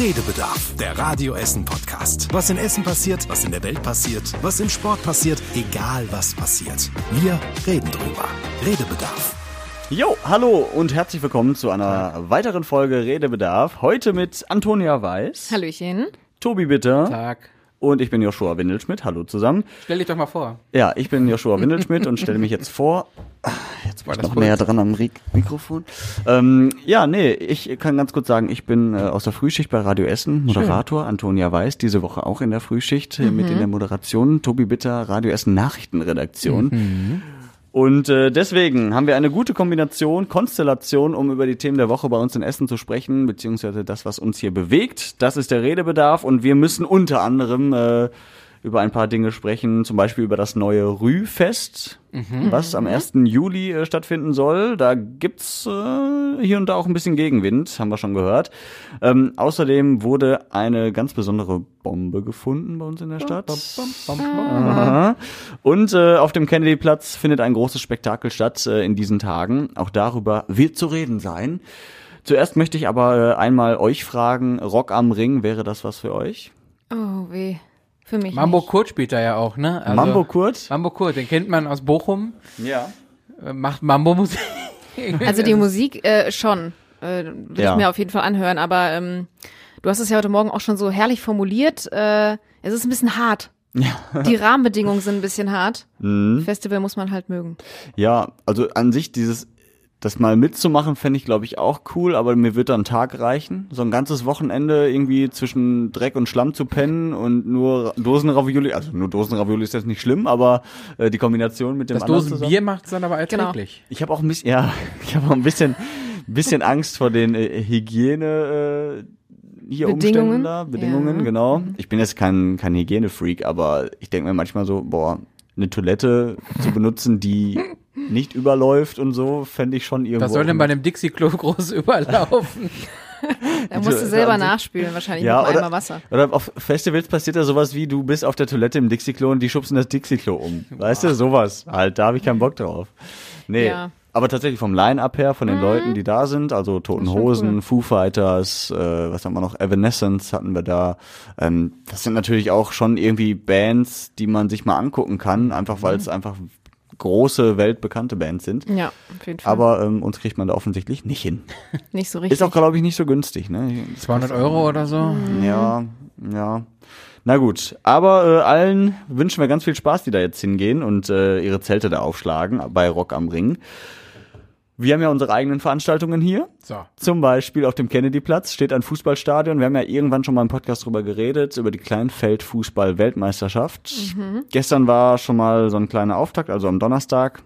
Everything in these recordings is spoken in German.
Redebedarf, der Radio Essen Podcast. Was in Essen passiert, was in der Welt passiert, was im Sport passiert, egal was passiert. Wir reden drüber. Redebedarf. Jo, hallo und herzlich willkommen zu einer weiteren Folge Redebedarf. Heute mit Antonia Weiß, Hallöchen. Tobi Bitter Tag. Und ich bin Joshua Windelschmidt. Hallo zusammen. Stell dich doch mal vor. Ja, ich bin Joshua Windelschmidt und stelle mich jetzt vor. Ah, Jetzt war ich noch näher dran am Mikrofon. Ähm, ja, nee, ich kann ganz kurz sagen, ich bin äh, aus der Frühschicht bei Radio Essen, Moderator, Antonia Weiß, diese Woche auch in der Frühschicht äh, mit in der Moderation, Tobi Bitter, Radio Essen Nachrichtenredaktion. Und äh, deswegen haben wir eine gute Kombination, Konstellation, um über die Themen der Woche bei uns in Essen zu sprechen, beziehungsweise das, was uns hier bewegt. Das ist der Redebedarf und wir müssen unter anderem äh, über ein paar Dinge sprechen, zum Beispiel über das neue Rühfest, was am 1. Juli äh, stattfinden soll. Da gibt's äh, hier und da auch ein bisschen Gegenwind, haben wir schon gehört. Ähm, außerdem wurde eine ganz besondere Bombe gefunden bei uns in der Stadt. Aha. Und äh, auf dem Kennedy-Platz findet ein großes Spektakel statt äh, in diesen Tagen. Auch darüber wird zu reden sein. Zuerst möchte ich aber äh, einmal euch fragen, Rock am Ring, wäre das was für euch? Oh, weh. Für mich. Mambo nicht. Kurt spielt da ja auch, ne? Also- Mambo Kurt? Mambo Kurt, den kennt man aus Bochum, Ja. äh, macht Mambo-Musik. Also die Musik äh, schon. Äh, will Ja. ich mir auf jeden Fall anhören. Aber ähm, du hast es ja heute Morgen auch schon so herrlich formuliert. Äh, es ist ein bisschen hart. Ja. Die Rahmenbedingungen sind ein bisschen hart. Mhm. Festival muss man halt mögen. Ja, also an sich dieses, das mal mitzumachen, fände ich, glaube ich, auch cool, aber mir wird da ein Tag reichen. So ein ganzes Wochenende irgendwie zwischen Dreck und Schlamm zu pennen und nur Dosenravioli, also nur Dosenravioli ist jetzt nicht schlimm, aber äh, die Kombination mit dem Das Dosenbier macht es dann aber Genau. erträglich. Ich habe auch ein bisschen, ja, ich habe auch ein bisschen, bisschen Angst vor den äh, Hygiene äh, hier Bedingungen? Umständen da, Bedingungen, Ja. genau. Ich bin jetzt kein kein Hygienefreak, aber ich denke mir manchmal so, boah, eine Toilette zu benutzen, die nicht überläuft und so, fände ich schon irgendwo. Was soll denn bei einem Dixie-Klo groß überlaufen? Da musst du selber nachspülen, wahrscheinlich ja, mit einem oder, Eimer Wasser. oder auf Festivals passiert ja sowas wie, du bist auf der Toilette im Dixie-Klo und die schubsen das Dixie-Klo um. Weißt du, sowas. Halt, da habe ich keinen Bock drauf. Nee. Ja. Mhm. Aber tatsächlich vom Line-Up her, von den Leuten, die da sind, also Toten Hosen, cool. Foo Fighters, äh, was haben wir noch, Evanescence hatten wir da. Ähm, das sind natürlich auch schon irgendwie Bands, die man sich mal angucken kann, einfach weil Mhm. es einfach große, weltbekannte Bands sind. Ja, auf jeden Fall. Aber ähm, uns kriegt man da offensichtlich nicht hin. nicht so richtig. Ist auch, glaube ich, nicht so günstig. Ne? Das 200 Euro oder so? ja, ja. Na gut, aber äh, allen wünschen wir ganz viel Spaß, die da jetzt hingehen und äh, ihre Zelte da aufschlagen bei Rock am Ring. Wir haben ja unsere eigenen Veranstaltungen hier. So. Zum Beispiel auf dem Kennedy-Platz steht ein Fußballstadion. Wir haben ja irgendwann schon mal im Podcast drüber geredet, über die Kleinfeldfußball-Weltmeisterschaft. Gestern war schon mal so ein kleiner Auftakt, also am Donnerstag.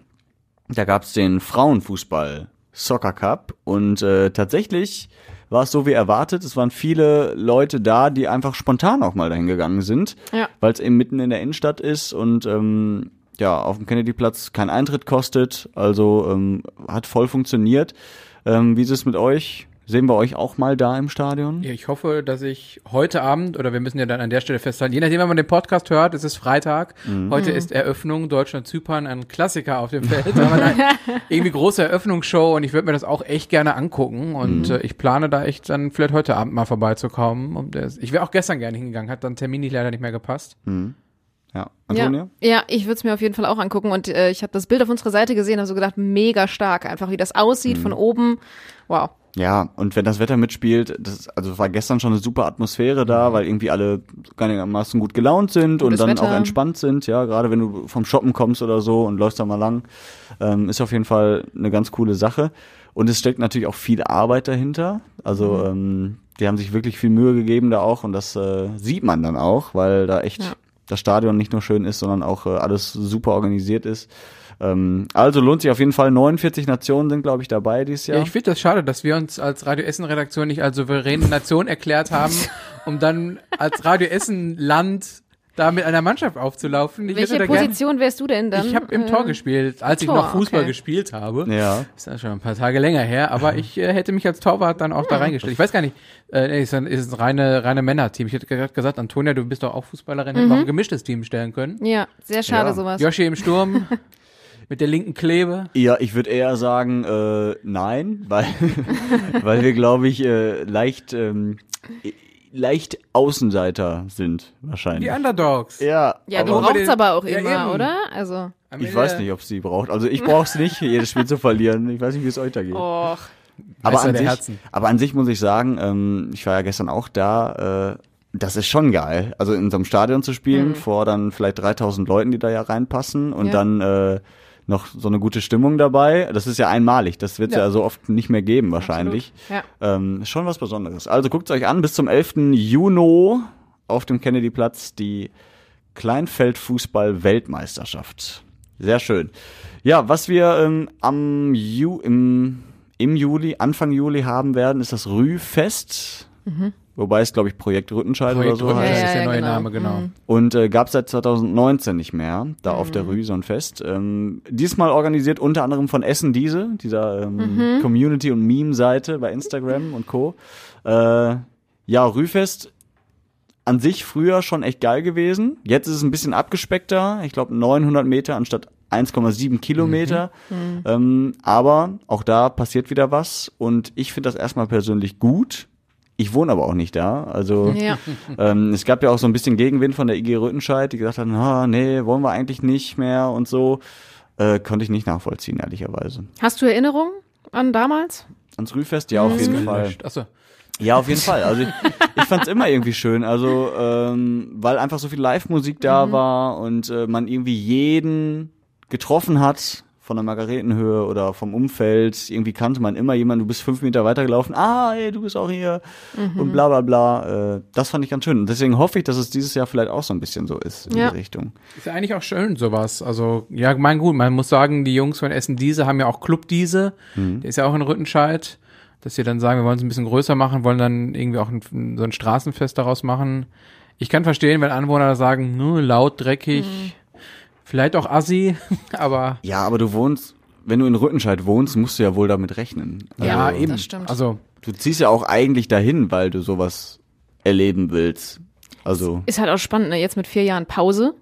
Da gab's den Frauenfußball Soccer Cup und äh, tatsächlich war es so wie erwartet. Es waren viele Leute da, die einfach spontan auch mal dahin gegangen sind, Ja. weil es eben mitten in der Innenstadt ist und ähm, ja auf dem Kennedy-Platz kein Eintritt kostet. Also ähm, hat voll funktioniert. Ähm, wie ist es mit euch? Sehen wir euch auch mal da im Stadion? Ja, ich hoffe, dass ich heute Abend, oder wir müssen ja dann an der Stelle festhalten, je nachdem, wenn man den Podcast hört, es ist Freitag. Heute ist Eröffnung Deutschland-Zypern, ein Klassiker auf dem Feld. Aber nein, irgendwie große Eröffnungsshow und ich würde mir das auch echt gerne angucken. Und äh, ich plane da echt dann vielleicht heute Abend mal vorbeizukommen. Und das, ich wäre auch gestern gerne hingegangen, hat dann terminlich leider nicht mehr gepasst. Ja. Antonia? Ja, ja ich würde es mir auf jeden Fall auch angucken. Und äh, ich habe das Bild auf unserer Seite gesehen, habe so gedacht, mega stark. Einfach wie das aussieht Mhm. von oben. Wow. Ja, und wenn das Wetter mitspielt, das, also war gestern schon eine super Atmosphäre da, weil irgendwie alle einigermaßen gut gelaunt sind Gutes und dann Wetter. auch entspannt sind, ja, gerade wenn du vom Shoppen kommst oder so und läufst da mal lang, ähm, ist auf jeden Fall eine ganz coole Sache. Und es steckt natürlich auch viel Arbeit dahinter. Also ähm, die haben sich wirklich viel Mühe gegeben da auch und das äh, sieht man dann auch, weil da echt Ja. Das Stadion nicht nur schön ist, sondern auch äh, alles super organisiert ist. Ähm, also lohnt sich auf jeden Fall. 49 Nationen sind, glaube ich, dabei dieses Ja, Jahr. ich finde das schade, dass wir uns als Radio Essen Redaktion nicht als souveräne Nation erklärt haben, um dann als Radio Essen Land da mit einer Mannschaft aufzulaufen. Ich Welche da gern, Position wärst du denn dann? ich habe im Äh, Tor gespielt, als ich Tor, noch Fußball okay. gespielt habe. ja. Ist ja schon ein paar Tage länger her, aber ich äh, hätte mich als Torwart dann auch da reingestellt. Ich weiß gar nicht, äh, ist ein, ist ein reine, reine Männerteam. Ich hätte gerade gesagt, Antonia, du bist doch auch Fußballerin, hätten wir auch ein gemischtes Team stellen können. Ja, sehr schade Ja. sowas. Yoshi im Sturm, mit der linken Klebe. Ja, ich würde eher sagen, äh, nein, weil, weil wir, glaube ich, äh, leicht ähm, leicht Außenseiter sind, wahrscheinlich. Die Underdogs. ja, Ja, die Aber- braucht's aber auch Ja, immer, eben. oder? Also, ich weiß nicht, ob sie braucht. Also ich brauche es nicht, jedes Spiel zu verlieren. Ich weiß nicht, wie es euch da geht. och. aber, an sich, Herzen. aber an sich muss ich sagen, ähm, ich war ja gestern auch da, äh, das ist schon geil. Also in so einem Stadion zu spielen, vor dann vielleicht 3000 Leuten, die da ja reinpassen und Ja. dann äh, noch so eine gute Stimmung dabei. Das ist ja einmalig. Das wird es ja. Ja. so oft nicht mehr geben wahrscheinlich. Ja. Ähm, schon was Besonderes. Also guckt euch an, bis zum 11. Juni auf dem Kennedyplatz die Kleinfeldfußball-Weltmeisterschaft. Sehr schön. Ja, was wir ähm, am Ju im, im Juli, Anfang Juli haben werden, ist das Rühfest. Wobei es, glaube ich, Projekt Rüttenscheid Projekt oder so Rüttenscheid heißt. Ja, ist der neue genau. Name, genau. Mhm. Und äh, gab seit 2019 nicht mehr, da auf der Rue so ein Fest. Ähm, diesmal organisiert unter anderem von Essen Diese, dieser ähm, Community- und Meme-Seite bei Instagram und Co. Äh, ja, Rühfest an sich früher schon echt geil gewesen. Jetzt ist es ein bisschen abgespeckter. Ich glaube 900 Meter anstatt 1,7 Kilometer. Ähm, aber auch da passiert wieder was. Und ich finde das erstmal persönlich gut. Ich wohne aber auch nicht da. Also Ja. ähm, es gab ja auch so ein bisschen Gegenwind von der IG Rüttenscheid, die gesagt haben, ah, nee, wollen wir eigentlich nicht mehr und so. Äh, konnte ich nicht nachvollziehen, ehrlicherweise. Hast du Erinnerungen an damals? Ans Rühfest, ja, auf jeden Fall. Achso. Ja, auf jeden Fall. Also ich, ich fand es immer irgendwie schön. Also, ähm, weil einfach so viel Live-Musik da war und äh, man irgendwie jeden getroffen hat von der Margaretenhöhe oder vom Umfeld. Irgendwie kannte man immer jemanden, du bist fünf Meter weitergelaufen, ah, ey, du bist auch hier und bla bla bla. Äh, das fand ich ganz schön. Und deswegen hoffe ich, dass es dieses Jahr vielleicht auch so ein bisschen so ist in Ja. die Richtung. Ist ja eigentlich auch schön, sowas. Also, ja, mein gut, man muss sagen, die Jungs von Essen Diese haben ja auch Club Diese. Der ist ja auch in Rüttenscheid. Dass sie dann sagen, wir wollen es ein bisschen größer machen, wollen dann irgendwie auch ein, so ein Straßenfest daraus machen. Ich kann verstehen, wenn Anwohner sagen, "Nö, laut, dreckig, vielleicht auch assi, aber Ja, aber du wohnst, wenn du in Rüttenscheid wohnst, musst du ja wohl damit rechnen. Ja, Also, eben. das stimmt. Also, Du ziehst ja auch eigentlich dahin, weil du sowas erleben willst. Also, Ist halt auch spannend, ne? Jetzt mit vier Jahren Pause,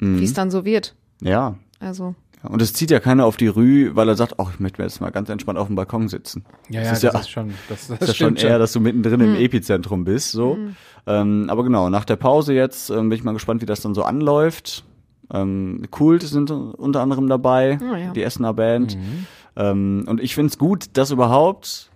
wie es dann so wird. ja. Also, Und es zieht ja keiner auf die Rue, weil er sagt, ach, ich möchte mir jetzt mal ganz entspannt auf dem Balkon sitzen. ja, Das ja, ist das ja- ist schon, das, das, ist ja schon eher, dass du mittendrin im Epizentrum bist, so. Ähm, aber genau, nach der Pause jetzt ähm, bin ich mal gespannt, wie das dann so anläuft. Ähm, Kult sind unter anderem dabei, Ah, ja. die Essener Band. Ähm, und ich find's gut, dass überhaupt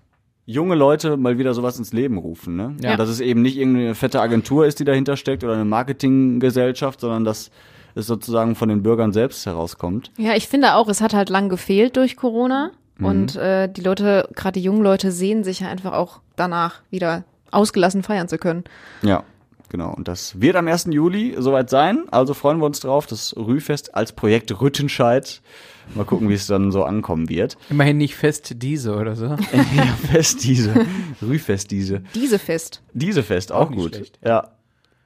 junge Leute mal wieder sowas ins Leben rufen, ne? Ja. Dass es eben nicht irgendeine fette Agentur ist, die dahinter steckt oder eine Marketinggesellschaft, sondern dass es sozusagen von den Bürgern selbst herauskommt. ja, ich finde auch, es hat halt lang gefehlt durch Corona. Und äh, die Leute, gerade die jungen Leute, sehen sich ja einfach auch danach wieder ausgelassen feiern zu können. Ja, genau. Und das wird am 1. Juli soweit sein. Also freuen wir uns drauf. Das Rühfest als Projekt Rüttenscheid. Mal gucken, wie es dann so ankommen wird. Immerhin nicht fest diese oder so. ja, Fest diese. Rühfest diese. Diese Fest. Diese Fest, auch, Auch gut. schlecht. Ja.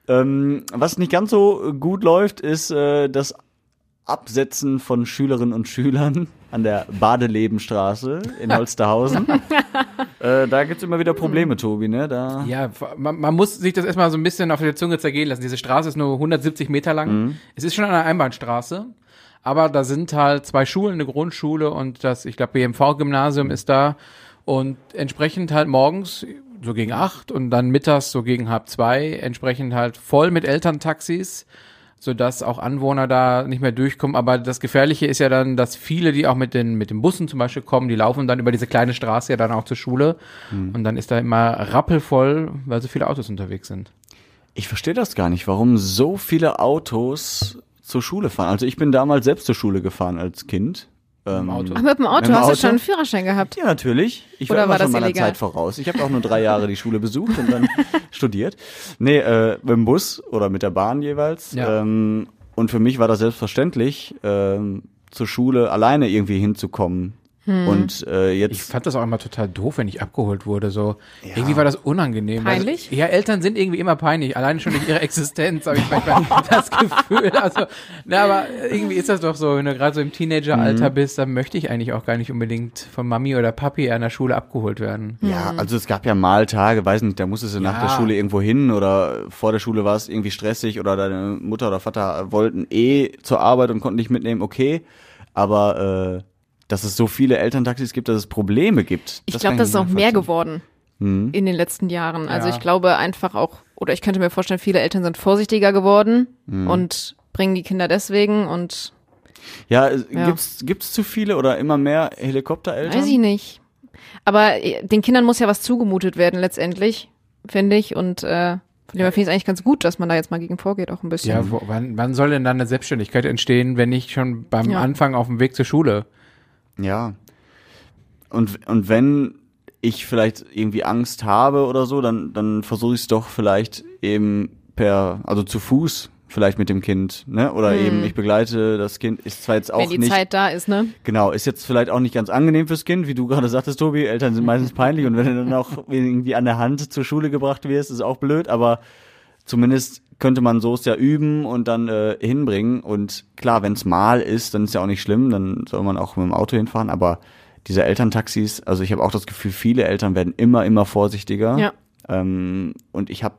Ähm, was nicht ganz so gut läuft, ist äh, das Absetzen von Schülerinnen und Schülern an der Badelebenstraße in Holsterhausen. äh, da gibt's immer wieder Probleme, Tobi, ne? Da Ja, man, man muss sich das erstmal so ein bisschen auf der Zunge zergehen lassen. Diese Straße ist nur 170 Meter lang. Es ist schon eine Einbahnstraße, aber da sind halt zwei Schulen, eine Grundschule und das, ich glaube, BMV-Gymnasium ist da und entsprechend halt morgens so gegen acht und dann mittags so gegen halb zwei entsprechend halt voll mit Elterntaxis sodass auch Anwohner da nicht mehr durchkommen. Aber das Gefährliche ist ja dann, dass viele, die auch mit den, mit den Bussen zum Beispiel kommen, die laufen dann über diese kleine Straße ja dann auch zur Schule. Und dann ist da immer rappelvoll, weil so viele Autos unterwegs sind. Ich verstehe das gar nicht, warum so viele Autos zur Schule fahren. Also ich bin damals selbst zur Schule gefahren als Kind. Ähm, Auto. Ach, mit dem Auto Mit dem hast Auto? du schon einen Führerschein gehabt. Ja, natürlich. Ich war Oder war schon das meiner illegal? Zeit voraus. Ich habe auch nur drei Jahre die Schule besucht und dann studiert. Nee, äh, mit dem Bus oder mit der Bahn jeweils. Ja. Ähm, und für mich war das selbstverständlich, ähm, zur Schule alleine irgendwie hinzukommen. Hm. Und äh, Ich jetzt fand das auch immer total doof, wenn ich abgeholt wurde. So irgendwie war das unangenehm. Peinlich? Also, ja, Eltern sind irgendwie immer peinlich. Alleine schon durch ihre Existenz habe ich manchmal das Gefühl. Also, na, aber irgendwie ist das doch so, wenn du gerade so im Teenageralter bist, dann möchte ich eigentlich auch gar nicht unbedingt von Mami oder Papi an der Schule abgeholt werden. Ja, also es gab ja mal Tage, weiß nicht, da musstest du nach der Ja. Schule irgendwo hin oder vor der Schule war es irgendwie stressig oder deine Mutter oder Vater wollten eh zur Arbeit und konnten dich mitnehmen, okay. Aber äh, dass es so viele Elterntaxis gibt, dass es Probleme gibt. Ich glaube, das ist auch mehr geworden Mhm. in den letzten Jahren. Also Ja. ich glaube einfach auch oder ich könnte mir vorstellen, viele Eltern sind vorsichtiger geworden und bringen die Kinder deswegen und Ja, äh, Ja. gibt's gibt's zu viele oder immer mehr Helikoptereltern? weiß ich nicht. Aber äh, den Kindern muss ja was zugemutet werden letztendlich, finde ich. Und äh, von dem her finde ich es eigentlich ganz gut, dass man da jetzt mal gegen vorgeht, auch ein bisschen. Ja, wo, wann, wann soll denn dann eine Selbstständigkeit entstehen, wenn nicht schon beim Ja. Anfang auf dem Weg zur Schule? Ja. Und, und wenn ich vielleicht irgendwie Angst habe oder so, dann, dann versuche ich es doch vielleicht eben per, also zu Fuß vielleicht mit dem Kind, ne? Oder eben ich begleite das Kind, ist zwar jetzt auch Wenn die nicht, Zeit da ist, ne? genau, ist jetzt vielleicht auch nicht ganz angenehm fürs Kind, wie du gerade sagtest, Tobi, Eltern sind meistens peinlich und wenn du dann auch irgendwie an der Hand zur Schule gebracht wirst, ist auch blöd, aber zumindest könnte man so es ja üben und dann äh, hinbringen. Und klar, wenn es mal ist, dann ist ja auch nicht schlimm, dann soll man auch mit dem Auto hinfahren. Aber diese Elterntaxis, also ich habe auch das Gefühl, viele Eltern werden immer, immer vorsichtiger. Ja. Ähm, und ich habe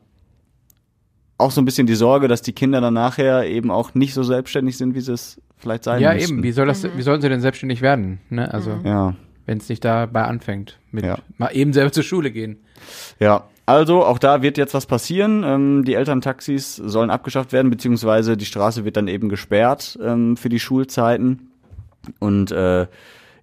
auch so ein bisschen die Sorge, dass die Kinder dann nachher eben auch nicht so selbstständig sind, wie sie es vielleicht sein ja, müssten. eben. Wie soll das, wie sollen sie denn selbstständig werden? Ne? Also, Ja, wenn es nicht dabei anfängt, mit Ja. mal eben selber zur Schule gehen. ja. Also auch da wird jetzt was passieren. Ähm, die Elterntaxis sollen abgeschafft werden, beziehungsweise die Straße wird dann eben gesperrt ähm, für die Schulzeiten. Und äh,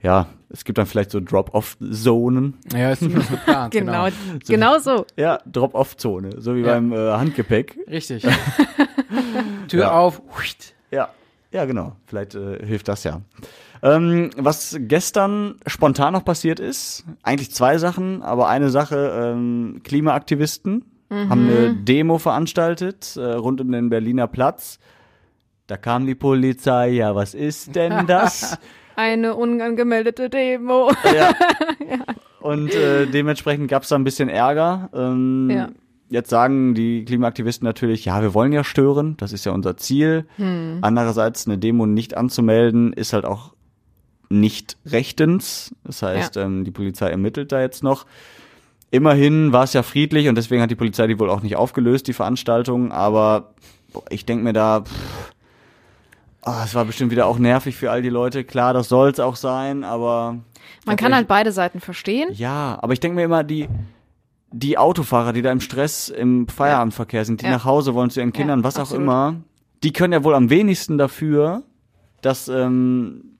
ja, es gibt dann vielleicht so Drop-off-Zonen. Ja, ist zumindest geplant. Genau, genau so. Ja, Drop-off-Zone, so wie Ja. beim äh, Handgepäck. Richtig. Tür Ja. auf. Ja, ja, genau. Vielleicht äh, hilft das ja. Ähm, was gestern spontan noch passiert ist, eigentlich zwei Sachen, aber eine Sache, ähm, Klimaaktivisten haben eine Demo veranstaltet äh, rund um den Berliner Platz. Da kam die Polizei, ja, was ist denn das? Eine unangemeldete Demo. ja. Und äh, dementsprechend gab es da ein bisschen Ärger. Ähm, Ja. Jetzt sagen die Klimaaktivisten natürlich, ja, wir wollen ja stören, das ist ja unser Ziel. Hm. Andererseits eine Demo nicht anzumelden, ist halt auch nicht rechtens. Das heißt, ähm, die Polizei ermittelt da jetzt noch. Immerhin war es ja friedlich und deswegen hat die Polizei die wohl auch nicht aufgelöst, die Veranstaltung. Aber ich denke mir da, pff, ah, es war bestimmt wieder auch nervig für all die Leute. Klar, das soll es auch sein, aber Man kann halt beide Seiten verstehen. ja, aber ich denke mir immer, die, die Autofahrer, die da im Stress im Feierabendverkehr sind, die Ja. nach Hause wollen zu ihren Kindern, Ja, was auch absolut. immer, die können ja wohl am wenigsten dafür, dass, ähm,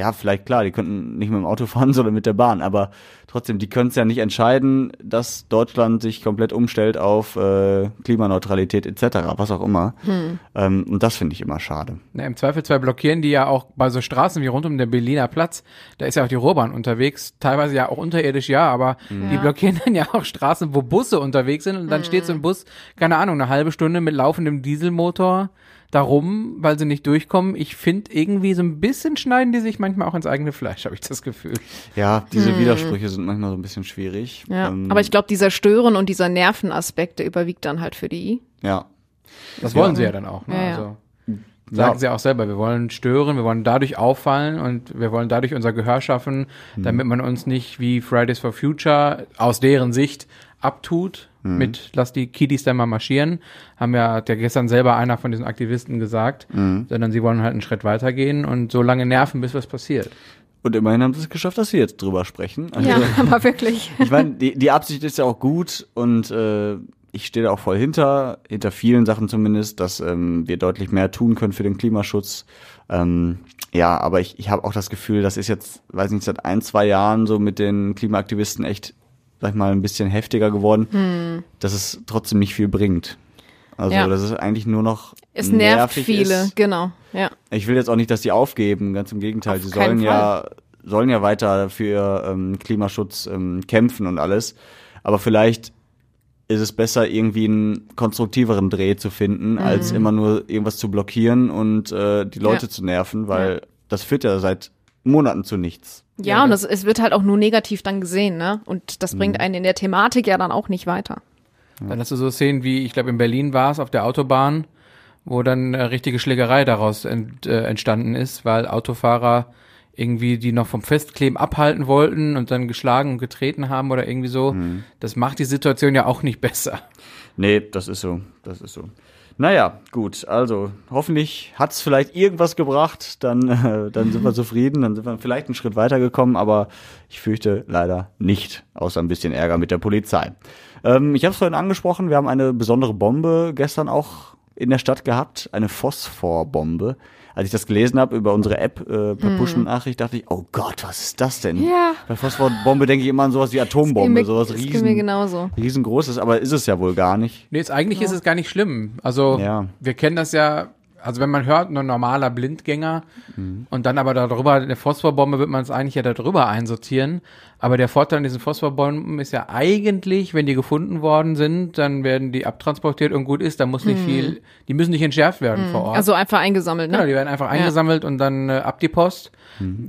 ja, vielleicht klar, die könnten nicht mit dem Auto fahren, sondern mit der Bahn, aber trotzdem, die können es ja nicht entscheiden, dass Deutschland sich komplett umstellt auf äh, Klimaneutralität etc., was auch immer. Hm. Ähm, und das finde ich immer schade. Na, Im Zweifelsfall blockieren die ja auch bei so Straßen wie rund um den Berliner Platz. Da ist ja auch die Ruhrbahn unterwegs, teilweise ja auch unterirdisch, ja, aber die Ja. blockieren dann ja auch Straßen, wo Busse unterwegs sind und dann steht so ein Bus, keine Ahnung, eine halbe Stunde mit laufendem Dieselmotor darum, weil sie nicht durchkommen. Ich finde irgendwie so ein bisschen schneiden die sich manchmal auch ins eigene Fleisch, habe ich das Gefühl. Ja, diese Widersprüche sind manchmal so ein bisschen schwierig. Hm. Ja. Ähm, Aber ich glaube, dieser Stören und dieser Nervenaspekt, der überwiegt dann halt für die. ja. Das wollen sie ja dann auch. Ne? Ja, ja. Also, sagen Ja. sie auch selber, wir wollen stören, wir wollen dadurch auffallen und wir wollen dadurch unser Gehör schaffen, damit man uns nicht wie Fridays for Future aus deren Sicht abtut mit lass die Kiddies dann mal marschieren, haben ja, hat ja gestern selber einer von diesen Aktivisten gesagt, sondern sie wollen halt einen Schritt weitergehen und so lange nerven, bis was passiert. Und immerhin haben sie es geschafft, dass wir jetzt drüber sprechen. Also, Ja, aber wirklich. Ich meine, die, die Absicht ist ja auch gut und äh, ich stehe da auch voll hinter, hinter vielen Sachen zumindest, dass ähm, wir deutlich mehr tun können für den Klimaschutz. Ähm, ja, aber ich, ich habe auch das Gefühl, das ist jetzt, weiß nicht, seit ein, zwei Jahren so mit den Klimaaktivisten echt, sag ich mal, ein bisschen heftiger geworden, dass es trotzdem nicht viel bringt. Also, Ja. das ist eigentlich nur noch Es nervt viele, Ist. genau. Ja. Ich will jetzt auch nicht, dass die aufgeben, ganz im Gegenteil. Auf Sie keinen sollen ja, sollen ja weiter für ähm, Klimaschutz ähm, kämpfen und alles. Aber vielleicht ist es besser, irgendwie einen konstruktiveren Dreh zu finden, als immer nur irgendwas zu blockieren und äh, die Leute Mhm. Ja. zu nerven, weil das führt ja seit Monaten zu nichts. Ja, Ja, und das- es, es wird halt auch nur negativ dann gesehen, ne? Und das bringt einen in der Thematik ja dann auch nicht weiter. Dann hast du so Szenen wie, ich glaube in Berlin war es auf der Autobahn, wo dann eine richtige Schlägerei daraus ent, äh, entstanden ist, weil Autofahrer irgendwie die noch vom Festkleben abhalten wollten und dann geschlagen und getreten haben oder irgendwie so. Das macht die Situation ja auch nicht besser. Nee, das ist so. Das ist so. Naja, gut, also hoffentlich hat's vielleicht irgendwas gebracht, dann, äh, dann sind wir zufrieden, dann sind wir vielleicht einen Schritt weitergekommen, aber ich fürchte leider nicht, außer ein bisschen Ärger mit der Polizei. Ähm, ich habe es vorhin angesprochen, wir haben eine besondere Bombe gestern auch in der Stadt gehabt, eine Phosphorbombe. Als ich das gelesen habe über unsere App äh, per Push-Nachricht, dachte ich, oh Gott, was ist das denn? Ja. Bei Phosphorbombe denke ich immer an sowas wie Atombombe, sowas riesen, mir genauso. riesengroßes, aber ist es ja wohl gar nicht. Nee, jetzt, eigentlich ist es gar nicht schlimm. Also Ja. wir kennen das ja, also wenn man hört, ein normaler Blindgänger und dann aber darüber, eine Phosphorbombe wird man es eigentlich ja darüber einsortieren. Aber der Vorteil an diesen Phosphorbomben ist ja eigentlich, wenn die gefunden worden sind, dann werden die abtransportiert und gut ist, da muss nicht viel, die müssen nicht entschärft werden vor Ort. Also einfach eingesammelt, Genau, ne? die werden einfach eingesammelt und dann äh, ab die Post.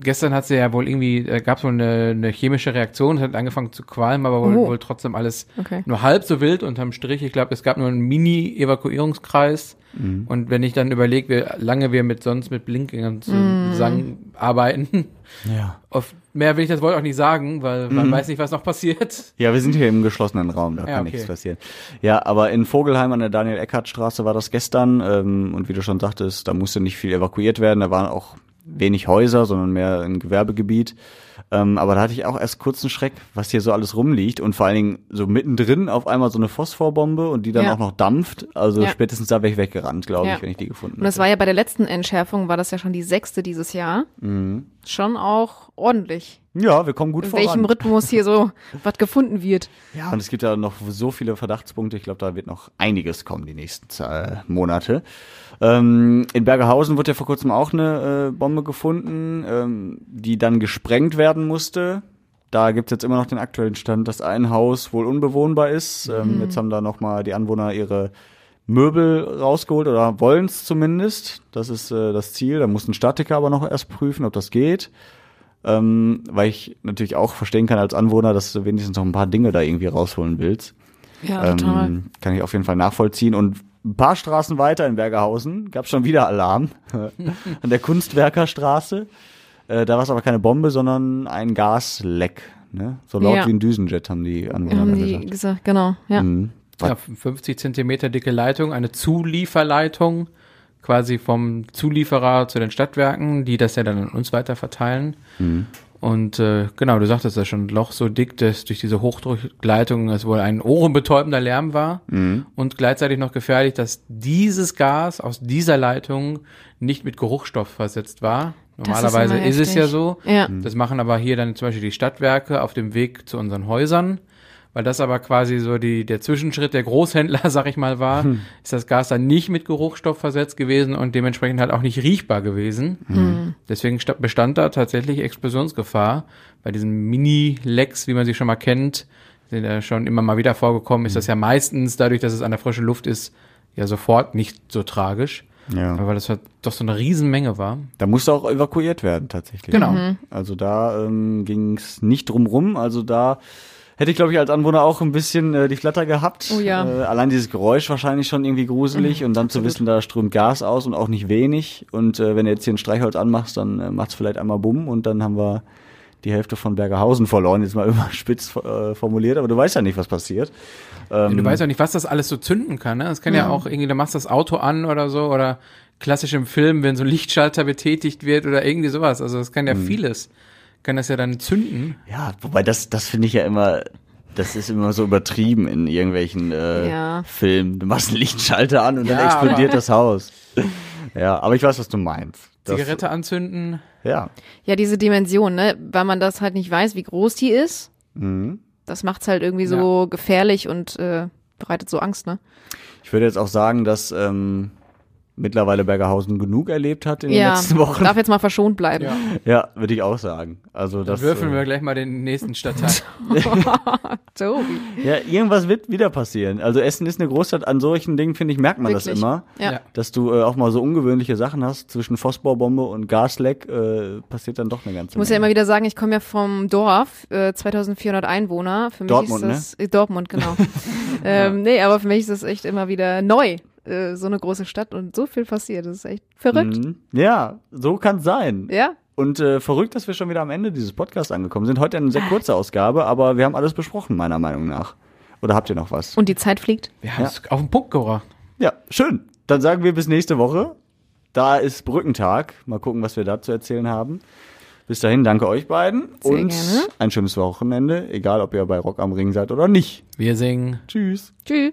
Gestern hat sie ja wohl irgendwie, äh, gab es wohl eine, eine chemische Reaktion, es hat angefangen zu qualmen, aber wohl, Oh. wohl trotzdem alles Okay. nur halb so wild unterm Strich. Ich glaube, es gab nur einen Mini-Evakuierungskreis. Und wenn ich dann überlege, wie lange wir mit sonst mit Blinkgängern zusammen arbeiten, Ja. auf mehr will ich das Wort auch nicht sagen, weil man weiß nicht, was noch passiert. Ja, wir sind hier im geschlossenen Raum, da Ja, kann okay. nichts passieren. Ja, aber in Vogelheim an der Daniel-Eckhardt-Straße war das gestern ähm, und wie du schon sagtest, da musste nicht viel evakuiert werden, da waren auch wenig Häuser, sondern mehr ein Gewerbegebiet. Ähm, aber da hatte ich auch erst kurz einen Schreck, was hier so alles rumliegt und vor allen Dingen so mittendrin auf einmal so eine Phosphorbombe und die dann Ja. auch noch dampft. Also Ja. spätestens da wäre ich weggerannt, glaube Ja. ich, wenn ich die gefunden Und das hätte. war ja bei der letzten Entschärfung, war das ja schon die sechste dieses Jahr. Mhm. Schon auch ordentlich. Ja, wir kommen gut In voran. welchem Rhythmus hier so was gefunden wird. Ja, und es gibt ja noch so viele Verdachtspunkte. Ich glaube, da wird noch einiges kommen die nächsten äh, Monate. Ähm, in Bergerhausen wurde ja vor kurzem auch eine äh, Bombe gefunden, ähm, die dann gesprengt werden musste. Da gibt's jetzt immer noch den aktuellen Stand, dass ein Haus wohl unbewohnbar ist. Ähm, Jetzt haben da nochmal die Anwohner ihre Möbel rausgeholt oder wollen's zumindest. Das ist äh, das Ziel. Da muss ein Statiker aber noch erst prüfen, ob das geht. Ähm, weil ich natürlich auch verstehen kann als Anwohner, dass du wenigstens noch ein paar Dinge da irgendwie rausholen willst. Ja, total. Ähm, kann ich auf jeden Fall nachvollziehen. Und ein paar Straßen weiter in Bergerhausen gab schon wieder Alarm. An der Kunstwerkerstraße. Äh, da war es aber keine Bombe, sondern ein Gasleck. Ne? So laut Ja. wie ein Düsenjet haben die Anwohner haben die gesagt. gesagt, genau, ja. Mhm. Ja, 50 Zentimeter dicke Leitung, eine Zulieferleitung, quasi vom Zulieferer zu den Stadtwerken, die das ja dann an uns weiter verteilen. Und äh, genau, du sagtest ja schon, Loch so dick, dass durch diese Hochdruckleitung es wohl ein ohrenbetäubender Lärm war und gleichzeitig noch gefährlich, dass dieses Gas aus dieser Leitung nicht mit Geruchsstoff versetzt war. Ist Normalerweise immer ist, es ja so. Ja. Das machen aber hier dann zum Beispiel die Stadtwerke auf dem Weg zu unseren Häusern. Weil das aber quasi so die, der Zwischenschritt der Großhändler, sag ich mal, war, ist das Gas dann nicht mit Geruchsstoff versetzt gewesen und dementsprechend halt auch nicht riechbar gewesen. Deswegen sta- bestand da tatsächlich Explosionsgefahr. Bei diesen Mini-Lecks, wie man sie schon mal kennt, sind ja schon immer mal wieder vorgekommen, ist das ja meistens, dadurch, dass es an der frischen Luft ist, ja sofort nicht so tragisch. Ja. Aber weil das halt doch so eine Riesenmenge war. Da musste auch evakuiert werden, tatsächlich. Genau. Also da ähm, ging es nicht drum rum. Also da hätte ich, glaube ich, als Anwohner auch ein bisschen äh, die Flatter gehabt. Oh ja. Äh, allein dieses Geräusch wahrscheinlich schon irgendwie gruselig und dann zu wissen, da strömt Gas aus und auch nicht wenig. Und äh, wenn du jetzt hier ein Streichholz anmachst, dann äh, macht's vielleicht einmal Bumm und dann haben wir die Hälfte von Bergerhausen verloren, jetzt mal überspitzt äh, formuliert, aber du weißt ja nicht, was passiert. Ähm, Du weißt ja nicht, was das alles so zünden kann. Ne? Es kann ja. auch irgendwie, du machst das Auto an oder so oder klassisch im Film, wenn so ein Lichtschalter betätigt wird oder irgendwie sowas. Also es kann ja vieles. Kann das ja dann zünden. Ja, wobei das, das finde ich ja immer, das ist immer so übertrieben in irgendwelchen äh, Ja. Filmen. Du machst einen Lichtschalter an und dann Ja, explodiert aber- das Haus. Ja, aber ich weiß, was du meinst. Das, Zigarette anzünden. Ja. Ja, diese Dimension, ne? Weil man das halt nicht weiß, wie groß die ist. Mhm. Das macht's halt irgendwie so gefährlich und äh, bereitet so Angst, ne? Ich würde jetzt auch sagen, dass ähm, mittlerweile Bergerhausen genug erlebt hat in den ja, letzten Wochen. darf jetzt mal verschont bleiben. Ja. Ja, würde ich auch sagen. Also Dann das. würfeln äh, wir gleich mal den nächsten Stadtteil. Tobi. Ja, irgendwas wird wieder passieren. Also Essen ist eine Großstadt. An solchen Dingen finde ich merkt man das Wirklich. immer. Ja. Dass du äh, auch mal so ungewöhnliche Sachen hast zwischen Phosphor-Bombe und Gasleck, äh, passiert dann doch eine ganze Ich muss ja Menge. immer wieder sagen, ich komme ja vom Dorf, äh, 2400 Einwohner. Für mich Dortmund, ne? ist das, äh, Dortmund, genau. ähm, nee, aber für mich ist das echt immer wieder neu, äh, so eine große Stadt und so viel passiert. Das ist echt verrückt. Mhm. Ja, so kann sein. Ja, Und äh, verrückt, dass wir schon wieder am Ende dieses Podcasts angekommen sind. Heute eine sehr kurze Ausgabe, aber wir haben alles besprochen, meiner Meinung nach. Oder habt ihr noch was? und die Zeit fliegt. Wir haben es auf den Punkt gebracht. Ja, schön. dann sagen wir bis nächste Woche. Da ist Brückentag. Mal gucken, was wir da zu erzählen haben. Bis dahin, danke euch beiden Sehr und gerne. ein schönes Wochenende, egal ob ihr bei Rock am Ring seid oder nicht. Wir singen. Tschüss. Tschüss.